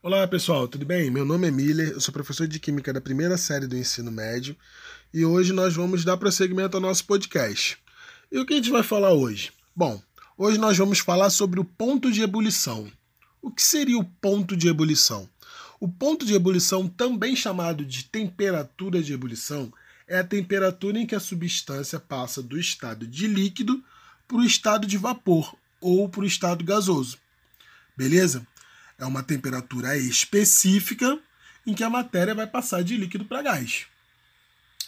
Olá pessoal, tudo bem? Meu nome é Miller, eu sou professor de Química da primeira série do ensino médio e hoje nós vamos dar prosseguimento ao nosso podcast. E o que a gente vai falar hoje? Bom, hoje nós vamos falar sobre o ponto de ebulição. O que seria o ponto de ebulição? O ponto de ebulição, também chamado de temperatura de ebulição, é a temperatura em que a substância passa do estado de líquido para o estado de vapor ou para o estado gasoso. Beleza? É uma temperatura específica em que a matéria vai passar de líquido para gás.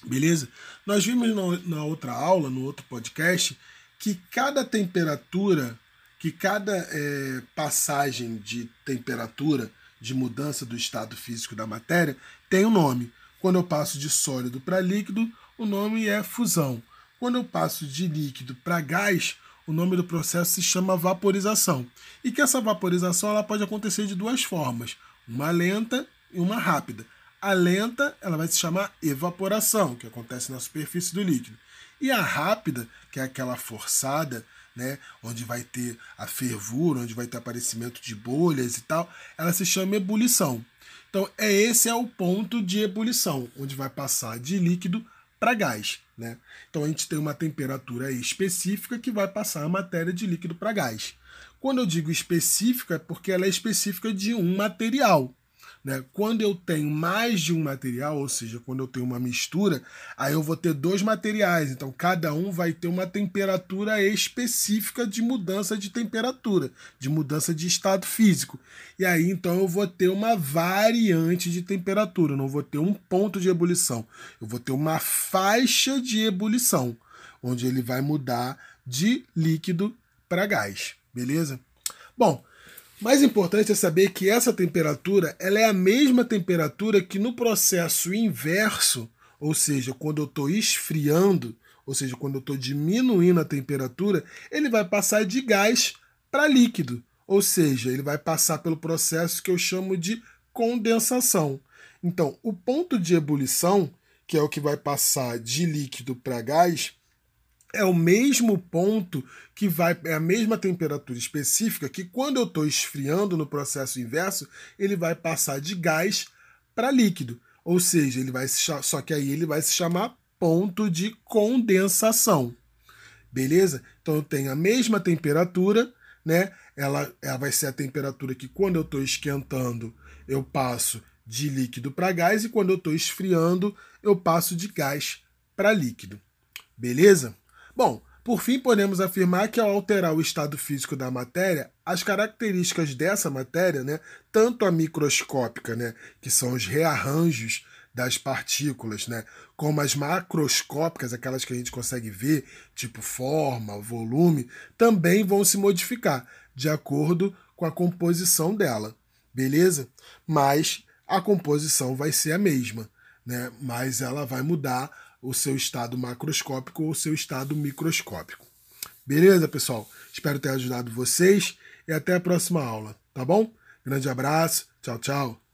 Beleza? Nós vimos na outra aula, no outro podcast, que cada temperatura, que cada é, passagem de temperatura, de mudança do estado físico da matéria, tem um nome. Quando eu passo de sólido para líquido, o nome é fusão. Quando eu passo de líquido para gás, o nome do processo se chama vaporização. E que essa vaporização ela pode acontecer de duas formas, uma lenta e uma rápida. A lenta ela vai se chamar evaporação, que acontece na superfície do líquido. E a rápida, que é aquela forçada, né, onde vai ter a fervura, onde vai ter aparecimento de bolhas e tal, ela se chama ebulição. Então, é esse é o ponto de ebulição, onde vai passar de líquido para gás. Né? Então a gente tem uma temperatura específica que vai passar a matéria de líquido para gás. Quando eu digo específica, é porque ela é específica de um material. Né? Quando eu tenho mais de um material, ou seja, quando eu tenho uma mistura, aí eu vou ter dois materiais. Então, cada um vai ter uma temperatura específica de mudança de temperatura, de mudança de estado físico. E aí, então, eu vou ter uma variante de temperatura, eu não vou ter um ponto de ebulição. Eu vou ter uma faixa de ebulição, onde ele vai mudar de líquido para gás. Beleza? Bom, mais importante é saber que essa temperatura ela é a mesma temperatura que no processo inverso, ou seja, quando eu estou esfriando, ou seja, quando eu estou diminuindo a temperatura, ele vai passar de gás para líquido, ou seja, ele vai passar pelo processo que eu chamo de condensação. Então, o ponto de ebulição, que é o que vai passar de líquido para gás, é o mesmo ponto que vai, é a mesma temperatura específica que quando eu estou esfriando no processo inverso, ele vai passar de gás para líquido. Ou seja, ele vai se, só que aí ele vai se chamar ponto de condensação. Beleza? Então eu tenho a mesma temperatura, né? Ela, ela vai ser a temperatura que quando eu estou esquentando, eu passo de líquido para gás e quando eu estou esfriando, eu passo de gás para líquido. Beleza? Bom, por fim, podemos afirmar que ao alterar o estado físico da matéria, as características dessa matéria, né, tanto a microscópica, né, que são os rearranjos das partículas, né, como as macroscópicas, aquelas que a gente consegue ver, tipo forma, volume, também vão se modificar de acordo com a composição dela, beleza? Mas a composição vai ser a mesma, né? Mas ela vai mudar o seu estado macroscópico ou o seu estado microscópico. Beleza, pessoal? Espero ter ajudado vocês e até a próxima aula, tá bom? Grande abraço, tchau, tchau.